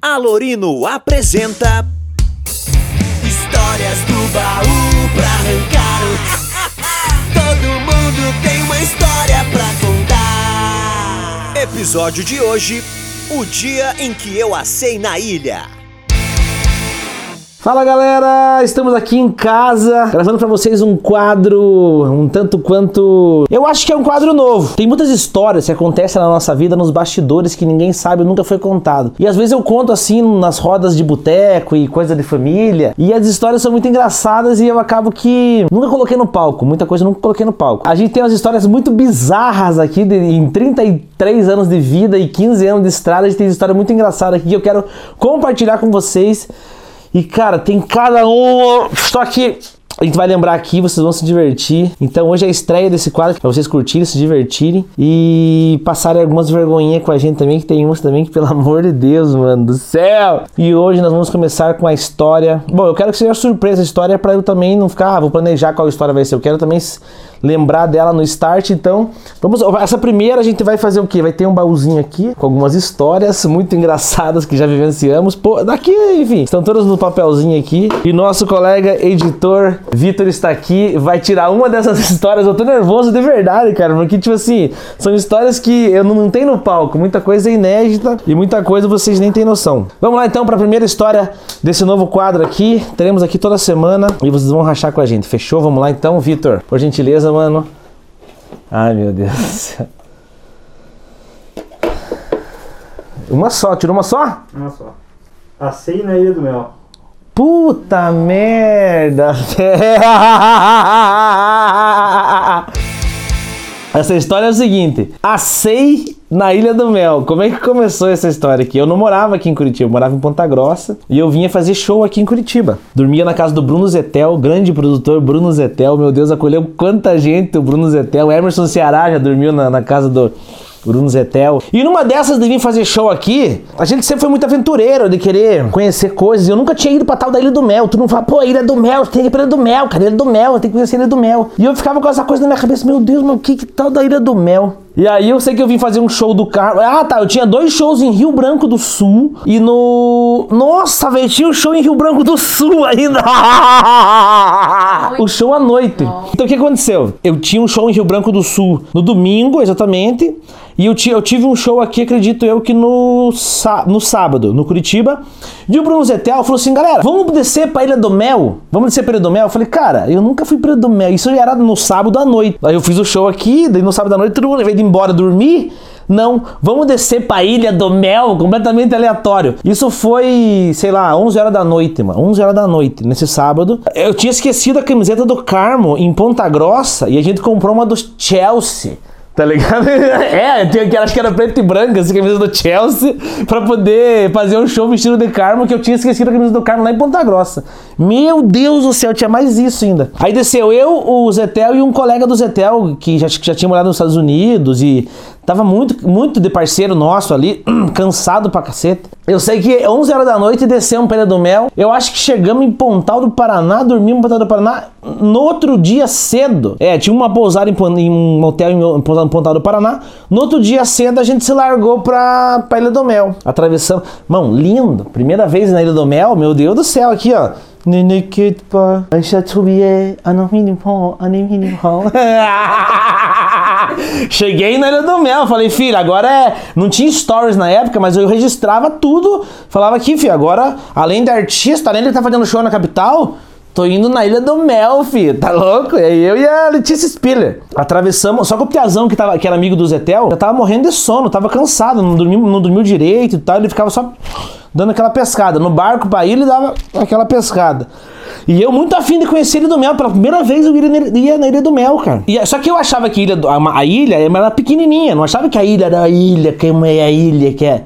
Alorino apresenta Histórias do baú pra arrancar. Todo mundo tem uma história pra contar Episódio de hoje O dia em que eu assei na ilha Fala galera, estamos aqui em casa gravando pra vocês um quadro um tanto quanto. Eu acho que é um quadro novo. Tem muitas histórias que acontecem na nossa vida nos bastidores que ninguém sabe, nunca foi contado. E às vezes eu conto assim nas rodas de boteco e coisa de família. E as histórias são muito engraçadas e eu acabo que nunca coloquei no palco. Muita coisa eu nunca coloquei no palco. A gente tem umas histórias muito bizarras aqui de, em 33 anos de vida e 15 anos de estrada. A gente tem história muito engraçada aqui que eu quero compartilhar com vocês. E cara, tem cada um. Só que a gente vai lembrar aqui, vocês vão se divertir. Então hoje é a estreia desse quadro para vocês curtirem, se divertirem e passarem algumas vergonhinhas com a gente também, que tem umas também que, pelo amor de Deus, mano do céu. E hoje nós vamos começar com a história. Bom, eu quero que seja surpresa a história para eu também não ficar, ah, vou planejar qual história vai ser. Eu quero também lembrar dela no start. Então, vamos. Essa primeira a gente vai fazer o quê? Vai ter um baúzinho aqui com algumas histórias muito engraçadas que já vivenciamos. Pô, daqui, enfim, estão todas no papelzinho aqui. E nosso colega editor Vitor está aqui, vai tirar uma dessas histórias. Eu tô nervoso de verdade, cara, porque, tipo assim, são histórias que eu não, não tenho no palco. Muita coisa é inédita e muita coisa vocês nem têm noção. Vamos lá então para a primeira história desse novo quadro aqui. Teremos aqui toda semana e vocês vão rachar com a gente. Fechou? Vamos lá então, Vitor. Por gentileza mano. Ai, meu Deus do céu. Uma só, tirou uma só? Uma só. Assei na Ilha do Mel. Puta merda! Essa história é o seguinte: Assei na Ilha do Mel. Como é que começou essa história aqui? Eu não morava aqui em Curitiba, eu morava em Ponta Grossa e eu vinha fazer show aqui em Curitiba. Dormia na casa do Bruno Zetel, grande produtor Bruno Zetel. Meu Deus, acolheu quanta gente o Bruno Zetel. Emerson Ceará já dormiu na, na casa do Bruno Zetel. E numa dessas de vir fazer show aqui, a gente sempre foi muito aventureiro de querer conhecer coisas. Eu nunca tinha ido pra tal da Ilha do Mel. Tu não fala, pô, Ilha do Mel, tem que ir pra Ilha do Mel, cara, Ilha do Mel, tem que conhecer a Ilha do Mel. E eu ficava com essa coisa na minha cabeça, meu Deus, mas o que que tal da Ilha do Mel? E aí eu sei que eu vim fazer um show do carro. Ah, tá. Eu tinha dois shows em Rio Branco do Sul e no. Nossa, velho, tinha um show em Rio Branco do Sul ainda. o show à noite. Então o que aconteceu? Eu tinha um show em Rio Branco do Sul no domingo, exatamente. E eu, eu tive um show aqui, acredito eu, que no, no sábado, no Curitiba. E o Bruno Zetel falou assim: galera, vamos descer pra Ilha do Mel? Vamos descer pra Ilha do Mel? Eu falei, cara, eu nunca fui pra Ilha do Mel. Isso era no sábado à noite. Aí eu fiz o show aqui, daí no sábado à noite, todo mundo, ir embora dormir, não, vamos descer pra Ilha do Mel, completamente aleatório. Isso foi, sei lá, 11 horas da noite, mano. 11 horas da noite, nesse sábado. Eu tinha esquecido a camiseta do Carmo em Ponta Grossa e a gente comprou uma do Chelsea. Tá ligado? É, tinha acho que era preto e branca, essa camisa do Chelsea, pra poder fazer um show vestido de Carmo, que eu tinha esquecido a camisa do Carmo lá em Ponta Grossa. Meu Deus do céu, tinha mais isso ainda. Aí desceu eu, o Zetel e um colega do Zetel, que já, já tinha morado nos Estados Unidos e Tava muito, muito de parceiro nosso ali, cansado pra cacete. Eu sei que 11 horas da noite descemos pra Ilha do Mel. Eu acho que chegamos em Pontal do Paraná, dormimos em Pontal do Paraná no outro dia cedo. É, tinha uma pousada em, em um hotel em Pontal do Paraná. No outro dia cedo a gente se largou pra, pra Ilha do Mel. Atravessamos. Mão, lindo. Primeira vez na Ilha do Mel, meu Deus do céu, aqui ó. Cheguei na Ilha do Mel, falei, filho, agora é. Não tinha stories na época, mas eu registrava tudo. Falava aqui, filho, agora, além de artista, além de estar tá fazendo show na capital, Tô indo na Ilha do Mel, filho. Tá louco? E aí eu e a Letícia Spiller. Atravessamos. Só que o Piazão, que, tava, que era amigo do Zetel, já tava morrendo de sono, tava cansado, não dormiu, não dormiu direito e tal. Ele ficava só dando aquela pescada. No barco pra ilha, ele dava aquela pescada. E eu muito afim de conhecer Ilha do Mel. Pela primeira vez eu ia na Ilha do Mel, cara. E, só que eu achava que a ilha, a, a ilha era pequenininha. Não achava que a ilha era a ilha, que é a ilha, que é...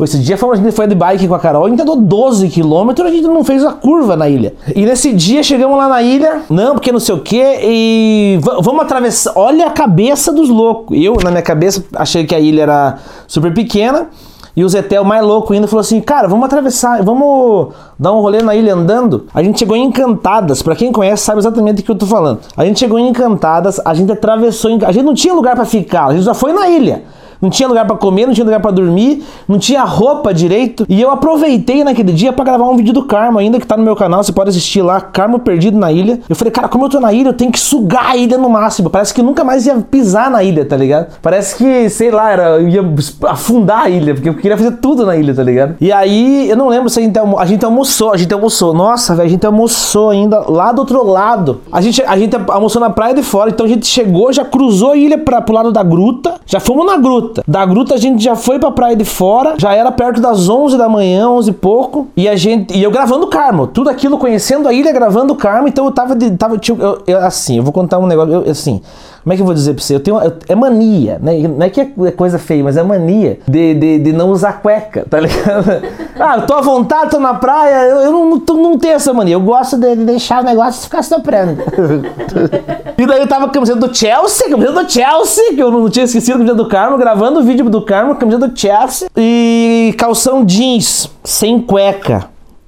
Esse dia a gente foi de bike com a Carol, a gente andou 12 quilômetros, a gente não fez a curva na ilha. E nesse dia chegamos lá na ilha, não, porque não sei o que, e vamos atravessar. Olha a cabeça dos loucos. Eu, na minha cabeça, achei que a ilha era super pequena. E o Zetel, mais louco ainda, falou assim: Cara, vamos atravessar, vamos dar um rolê na ilha andando. A gente chegou em Encantadas. Pra quem conhece, sabe exatamente o que eu tô falando. A gente chegou em Encantadas, a gente atravessou. A gente não tinha lugar para ficar, a gente já foi na ilha. Não tinha lugar pra comer, não tinha lugar pra dormir, não tinha roupa direito. E eu aproveitei naquele dia pra gravar um vídeo do Carmo ainda que tá no meu canal, você pode assistir lá, Carmo Perdido na Ilha. Eu falei, cara, como eu tô na ilha, eu tenho que sugar a ilha no máximo. Parece que nunca mais ia pisar na ilha, tá ligado? Parece que, sei lá, era, eu ia afundar a ilha, porque eu queria fazer tudo na ilha, tá ligado? E aí, eu não lembro se a gente, almo- a gente almoçou, a gente almoçou. Nossa, velho, a gente almoçou ainda lá do outro lado. A gente, a gente almoçou na praia de fora, então a gente chegou, já cruzou a ilha pra, pro lado da gruta, já fomos na gruta. Da gruta a gente já foi pra praia de fora, já era perto das 11 da manhã, 11 e pouco, e a gente, e eu gravando o Carmo, tudo aquilo conhecendo a ilha, gravando o Carmo, então eu tava, de, tava tipo, eu- eu- assim, eu vou contar um negócio, eu- assim, como é que eu vou dizer pra você? Eu tenho, é mania, né? Não é que é coisa feia, mas é mania de, de, de não usar cueca, tá ligado? Ah, eu tô à vontade, tô na praia, eu, eu não, tô- não tenho essa mania. Eu gosto de, de deixar o negócio ficar soprando. e daí eu tava com a camiseta do Chelsea, camiseta do Chelsea, que eu não tinha esquecido a camiseta do Carmo, gravando o vídeo do Carmo, camiseta do Chelsea, e calção jeans, sem cueca.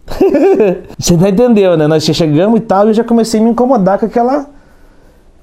Você não entendeu, né? Nós chegamos e tal, e eu já comecei a me incomodar com aquela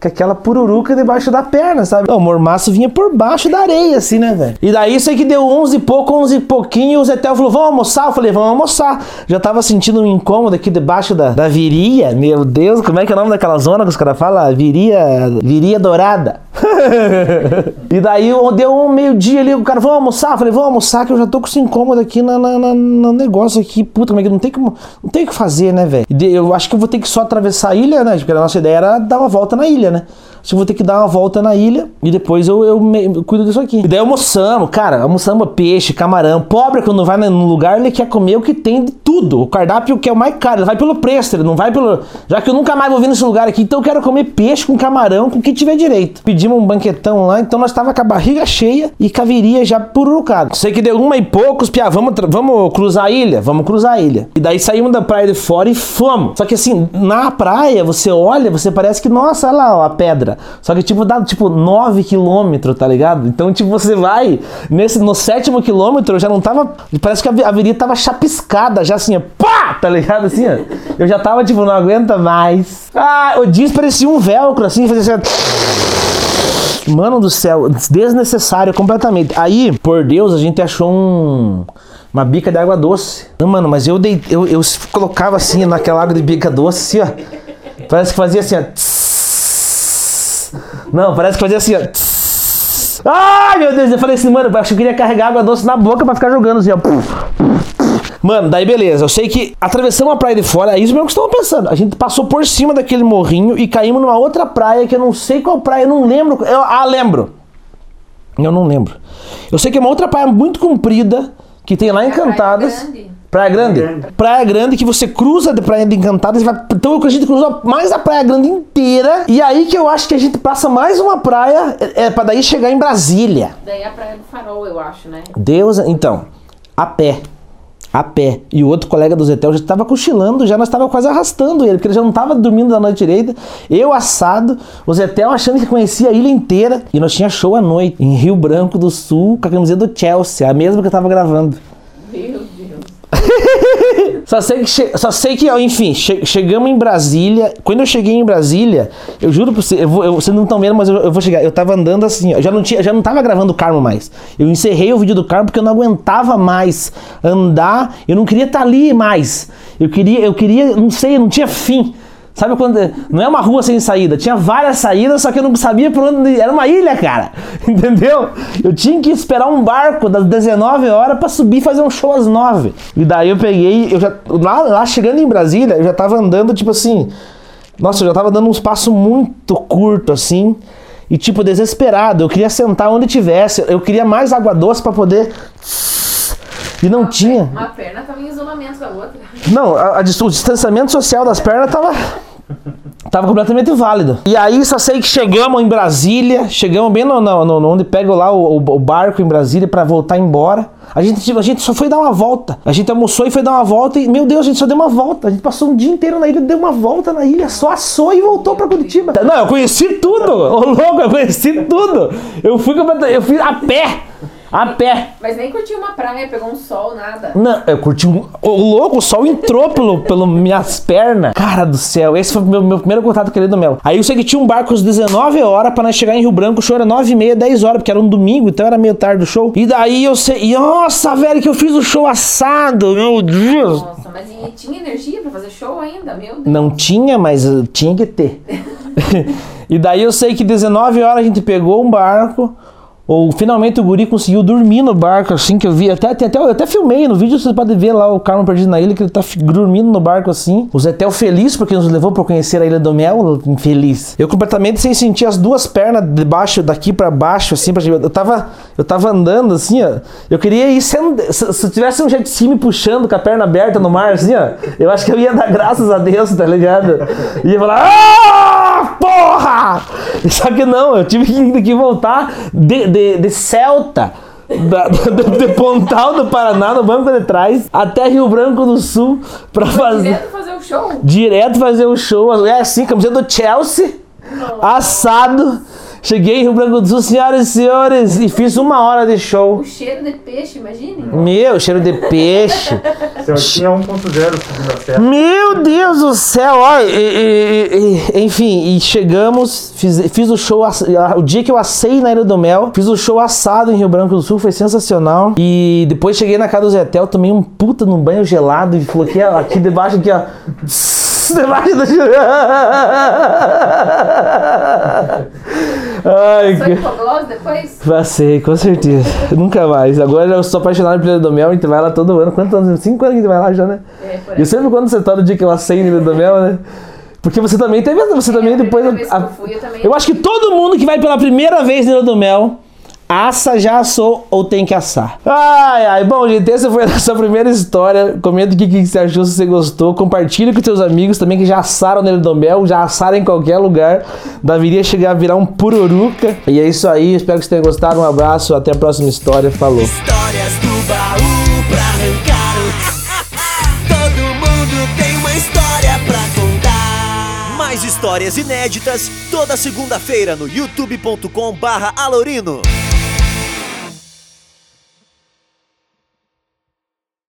com aquela pururuca debaixo da perna, sabe? O mormaço vinha por baixo da areia, assim, né, velho? E daí isso aí que deu 11 e pouco, 11 e pouquinho, o Zetel falou, vamos almoçar? Eu falei, vamos almoçar. Já tava sentindo um incômodo aqui debaixo da, da viria, meu Deus, como é que é o nome daquela zona que os caras falam? Viria, viria dourada. e daí deu um meio-dia ali, o cara, vamos almoçar? Eu falei, vamos almoçar, que eu já tô com esse incômodo aqui na, na- na- no negócio aqui. Puta, como é que não tem como, não tem o que fazer, né, velho? Eu acho que eu vou ter que só atravessar a ilha, né? Porque a nossa ideia era dar uma volta na ilha, né? Acho que eu vou ter que dar uma volta na ilha e depois eu, eu, me- eu cuido disso aqui. E daí almoçamos, cara, almoçamos peixe, camarão. Pobre, quando vai no lugar, ele quer comer o que tem de tudo. O cardápio que é o mais caro, ele vai pelo preço, ele não vai pelo. Já que eu nunca mais vou vir nesse lugar aqui, então eu quero comer peixe com camarão, com o que tiver direito. Pedimos um banquetão lá, então nós tava com a barriga cheia e caviria já pururucado. Sei que deu uma e poucos, piá, vamos, vamos cruzar a ilha? Vamos cruzar a ilha. E daí saímos da praia de fora e fomos. Só que assim, na praia, você olha, você parece que, nossa, olha lá, ó, a pedra. Só que tipo, dá tipo 9 quilômetros, tá ligado? Então, tipo, você vai, nesse, no sétimo quilômetro, eu já não tava. Parece que a avenida tava chapiscada, já assim, ó, pá! Tá ligado? Assim, ó. Eu já tava, tipo, não aguenta mais. Ah, o jeans parecia um velcro, assim, fazia assim. ó. Mano do céu, desnecessário completamente. Aí, por Deus, a gente achou um. Uma bica de água doce. Não, mano, mas eu, dei, eu, eu colocava assim naquela água de bica doce, assim, ó. Parece que fazia assim, ó. Não, parece que fazia assim, ó. Ai, meu Deus, eu falei assim, mano, eu acho que eu queria carregar água doce na boca pra ficar jogando assim, ó. Mano, daí beleza. Eu sei que atravessamos a praia de fora, é isso mesmo que estão pensando. A gente passou por cima daquele morrinho e caímos numa outra praia que eu não sei qual praia, eu não lembro. Eu, ah, lembro. Eu não lembro. Eu sei que é uma outra praia muito comprida que tem lá Praia Encantadas. Grande. Praia Grande. Praia Grande. Praia Grande que você cruza de Praia de Encantadas e vai. Então a gente cruzou mais a Praia Grande inteira. E aí que eu acho que a gente passa mais uma praia é, é para daí chegar em Brasília. Daí é a Praia do Farol, eu acho, né? Deus, então, a pé. A pé. E o outro colega do Zetel já estava cochilando, já nós estava quase arrastando ele, porque ele já não estava dormindo da noite direita. Eu assado, o Zetel achando que conhecia a ilha inteira. E nós tinha show à noite, em Rio Branco do Sul, com a camiseta do Chelsea, a mesma que eu estava gravando. Só sei que, che- só sei que enfim, che- chegamos em Brasília. Quando eu cheguei em Brasília, eu juro pra você, eu vou, eu, vocês não estão vendo, mas eu, eu vou chegar. Eu tava andando assim, ó, já não tinha, já não tava gravando o Carmo mais. Eu encerrei o vídeo do Carmo porque eu não aguentava mais andar. Eu não queria estar ali mais. Eu queria, eu queria, não sei, não tinha fim. Sabe quando. Não é uma rua sem saída, tinha várias saídas, só que eu não sabia por onde. Era uma ilha, cara. Entendeu? Eu tinha que esperar um barco das 19 horas pra subir e fazer um show às 9. E daí eu peguei, eu já. Lá, lá chegando em Brasília, eu já tava andando, tipo assim. Nossa, eu já tava dando uns passos muito curto assim. E tipo, desesperado. Eu queria sentar onde tivesse. Eu queria mais água doce pra poder. E não tinha. Uma perna tava em isolamento da outra. Não, a- a o distanciamento social das pernas tava. Tava completamente válido. E aí só sei que chegamos em Brasília, chegamos bem no, no- no- onde pega lá o, o- barco em Brasília pra voltar embora. A gente, tipo, a gente só foi dar uma volta. A gente almoçou e foi dar uma volta e, meu Deus, a gente só deu uma volta. A gente passou um dia inteiro na ilha, deu uma volta na ilha, só assou e voltou pra Curitiba. Não, eu conheci tudo. Ô louco, eu conheci tudo. Eu fui eu fui a pé. A pé. Mas nem curtiu uma praia, pegou um sol, nada. Não, eu curti um. O louco, o sol entrou pelo, pelo minhas pernas. Cara do céu, esse foi o meu, meu primeiro contato com a Ilha do Mel. Aí eu sei que tinha um barco às 19 horas pra nós chegar em Rio Branco. O show era 9 e meia, 10 horas, porque era um domingo, então era meio tarde o show. E daí eu sei. e, Nossa, velho, que eu fiz o show assado, meu Deus. Nossa, mas e tinha energia pra fazer show ainda? Meu Deus. Não tinha, mas uh, tinha que ter. e daí eu sei que 19 horas a gente pegou um barco. Ou finalmente o guri conseguiu dormir no barco, assim que eu vi. Até, até, eu até filmei no vídeo, vocês podem ver lá o Carmo Perdido na Ilha, que ele tá dormindo no barco assim. O Zetel feliz porque nos levou pra conhecer a Ilha do Mel, infeliz. Eu completamente sem sentir as duas pernas de baixo, daqui pra baixo, assim. Pra, eu, tava, eu tava andando assim, ó. Eu queria ir sendo. Se, se tivesse um jet ski me puxando com a perna aberta no mar, assim, ó. Eu acho que eu ia dar graças a Deus, tá ligado? Ia falar. Ah, porra! Só que não, eu tive que, que voltar de, de, de Celta. Da, de, de Pontal do Paraná, no banco de trás, até Rio Branco do Sul, pra fazer Direto fazer o show. direto fazer o show. É assim, camiseta do Chelsea, assado. Cheguei em Rio Branco do Sul, senhoras e senhores, e fiz uma hora de show. O cheiro de peixe, imagine. Meu, cheiro de peixe. Seu tinha 1.0 subindo a serra. Meu Deus do céu, ó, e- e- e- enfim, e chegamos, fiz, fiz o show, o dia que eu assei na Ilha do Mel, fiz o show assado em Rio Branco do Sul, foi sensacional. E depois cheguei na casa do Zetel, tomei um puta num banho gelado e coloquei aqui debaixo, aqui ó, debaixo do Ai, Foi que... depois? Passei, com certeza. Nunca mais. Agora eu sou apaixonado pela do Mel, a gente vai lá todo ano. Quantos anos? Cinco anos que a gente vai lá já, né? É, por E eu sempre quando você tá no dia que eu na Ilha do Mel, né? Porque você também teve, você também a depois. a- eu fui, eu também- eu acho que todo mundo que vai pela primeira vez na Ilha do Mel, assa, já assou ou tem que assar. Ai, ai. Bom, gente, essa foi a nossa primeira história. Comenta o que, que você achou, se você gostou. Compartilha com seus amigos também que já assaram Ilha do Mel, já assaram em qualquer lugar. Deveria chegar a virar um pururuca. E é isso aí. Espero que vocês tenham gostado. Um abraço. Até a próxima história. Falou. Histórias do baú pra arrancar. Todo mundo tem uma história pra contar. Mais histórias inéditas toda segunda-feira no youtube.com/alorino.